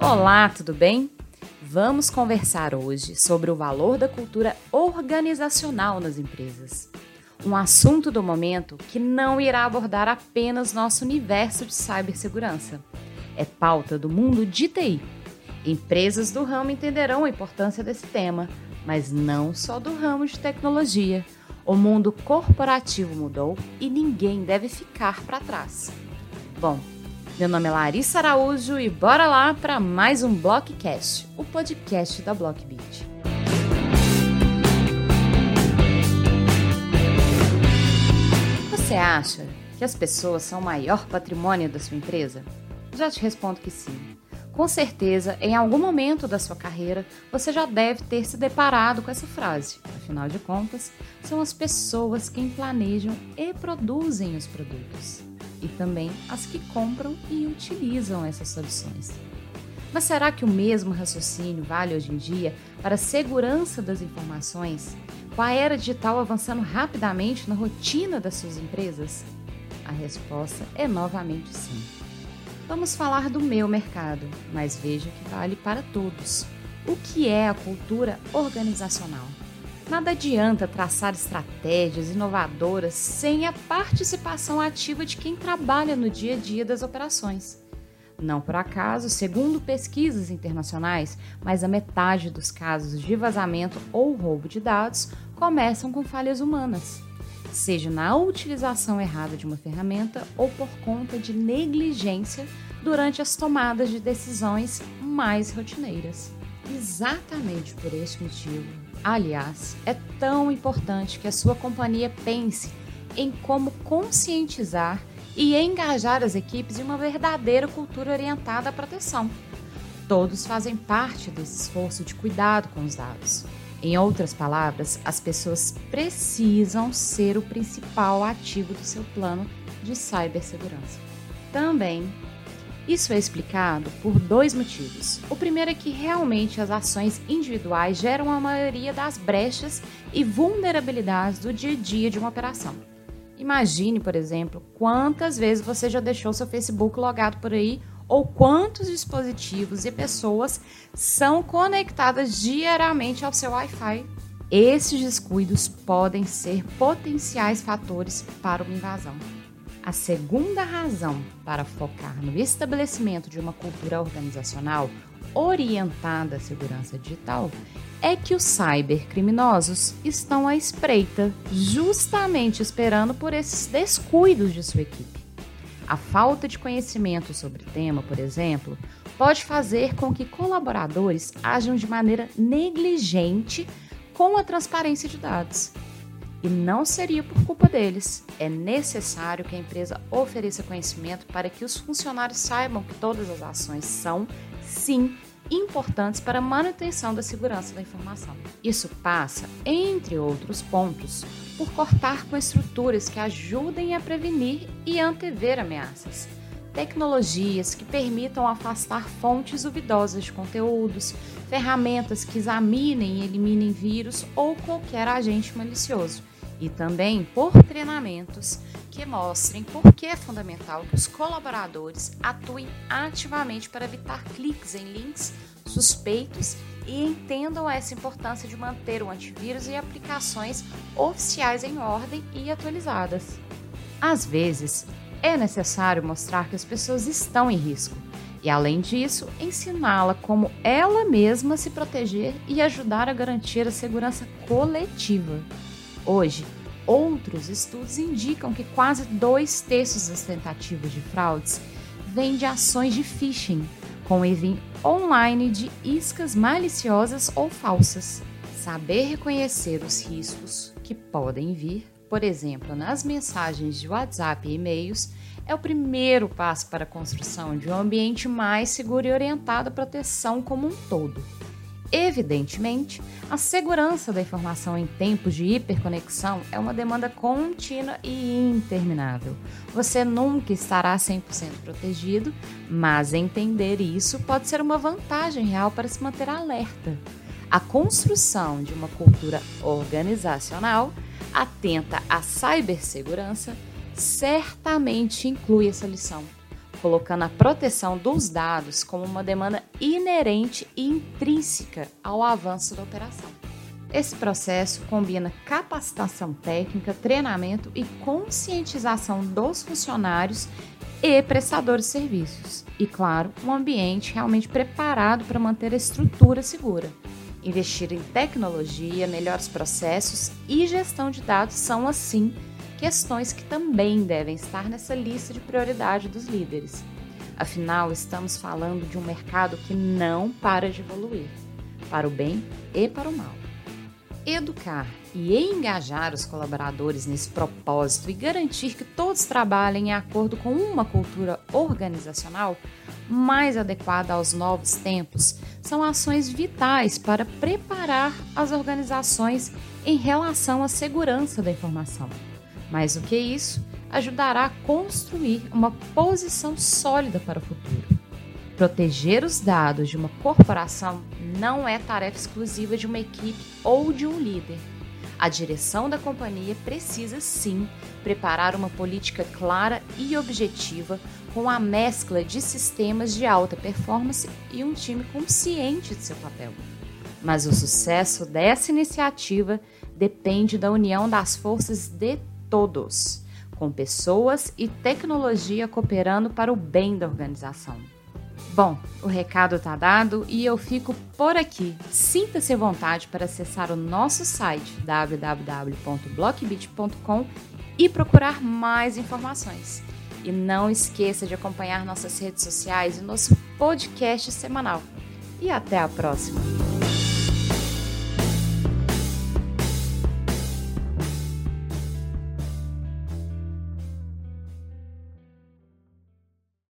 Olá, tudo bem? Vamos conversar hoje sobre o valor da cultura organizacional nas empresas. Um assunto do momento que não irá abordar apenas nosso universo de cibersegurança. É pauta do mundo de TI. Empresas do ramo entenderão a importância desse tema, mas não só do ramo de tecnologia. O mundo corporativo mudou e ninguém deve ficar para trás. Bom, meu nome é Larissa Araújo e bora lá para mais um Blockcast, o podcast da Blockbeat. Você acha que as pessoas são o maior patrimônio da sua empresa? Já te respondo que sim. Com certeza, em algum momento da sua carreira, você já deve ter se deparado com essa frase. Afinal de contas, são as pessoas quem planejam e produzem os produtos, e também as que compram e utilizam essas soluções. Mas será que o mesmo raciocínio vale hoje em dia para a segurança das informações, com a era digital avançando rapidamente na rotina das suas empresas? A resposta é novamente sim. Vamos falar do meu mercado, mas veja que vale para todos. O que é a cultura organizacional? Nada adianta traçar estratégias inovadoras sem a participação ativa de quem trabalha no dia a dia das operações. Não por acaso, segundo pesquisas internacionais, mais da metade dos casos de vazamento ou roubo de dados começam com falhas humanas seja na utilização errada de uma ferramenta ou por conta de negligência durante as tomadas de decisões mais rotineiras. Exatamente por esse motivo, aliás, é tão importante que a sua companhia pense em como conscientizar e engajar as equipes em uma verdadeira cultura orientada à proteção. Todos fazem parte desse esforço de cuidado com os dados. Em outras palavras, as pessoas precisam ser o principal ativo do seu plano de cibersegurança. Também, isso é explicado por dois motivos. O primeiro é que realmente as ações individuais geram a maioria das brechas e vulnerabilidades do dia a dia de uma operação. Imagine, por exemplo, quantas vezes você já deixou seu Facebook logado por aí ou quantos dispositivos e pessoas são conectadas diariamente ao seu Wi-Fi. Esses descuidos podem ser potenciais fatores para uma invasão. A segunda razão para focar no estabelecimento de uma cultura organizacional orientada à segurança digital é que os cybercriminosos estão à espreita, justamente esperando por esses descuidos de sua equipe. A falta de conhecimento sobre o tema, por exemplo, pode fazer com que colaboradores ajam de maneira negligente com a transparência de dados. E não seria por culpa deles. É necessário que a empresa ofereça conhecimento para que os funcionários saibam que todas as ações são, sim, importantes para a manutenção da segurança da informação. Isso passa, entre outros pontos, por cortar com estruturas que ajudem a prevenir e antever ameaças. Tecnologias que permitam afastar fontes duvidosas de conteúdos, ferramentas que examinem e eliminem vírus ou qualquer agente malicioso, e também por treinamentos que mostrem por que é fundamental que os colaboradores atuem ativamente para evitar cliques em links suspeitos e entendam essa importância de manter o antivírus e aplicações oficiais em ordem e atualizadas. Às vezes, é necessário mostrar que as pessoas estão em risco e, além disso, ensiná-la como ela mesma se proteger e ajudar a garantir a segurança coletiva. Hoje, outros estudos indicam que quase dois terços das tentativas de fraudes vêm de ações de phishing, com envio online de iscas maliciosas ou falsas. Saber reconhecer os riscos que podem vir, por exemplo, nas mensagens de WhatsApp e e-mails, é o primeiro passo para a construção de um ambiente mais seguro e orientado à proteção como um todo. Evidentemente, a segurança da informação em tempos de hiperconexão é uma demanda contínua e interminável. Você nunca estará 100% protegido, mas entender isso pode ser uma vantagem real para se manter alerta. A construção de uma cultura organizacional atenta à cibersegurança certamente inclui essa lição colocando a proteção dos dados como uma demanda inerente e intrínseca ao avanço da operação. Esse processo combina capacitação técnica, treinamento e conscientização dos funcionários e prestadores de serviços. E, claro, um ambiente realmente preparado para manter a estrutura segura. Investir em tecnologia, melhores processos e gestão de dados são, assim, questões que também devem estar nessa lista de prioridade dos líderes. Afinal, estamos falando de um mercado que não para de evoluir, para o bem e para o mal. Educar e engajar os colaboradores nesse propósito e garantir que todos trabalhem em acordo com uma cultura organizacional mais adequada aos novos tempos são ações vitais para preparar as organizações em relação à segurança da informação. Mais do que isso, ajudará a construir uma posição sólida para o futuro. Proteger os dados de uma corporação não é tarefa exclusiva de uma equipe ou de um líder. A direção da companhia precisa sim preparar uma política clara e objetiva com a mescla de sistemas de alta performance e um time consciente de seu papel. Mas o sucesso dessa iniciativa depende da união das forças de todos, com pessoas e tecnologia cooperando para o bem da organização. Bom, o recado está dado e eu fico por aqui. Sinta-se à vontade para acessar o nosso site www.blockbit.com e procurar mais informações. E não esqueça de acompanhar nossas redes sociais e nosso podcast semanal. E até a próxima!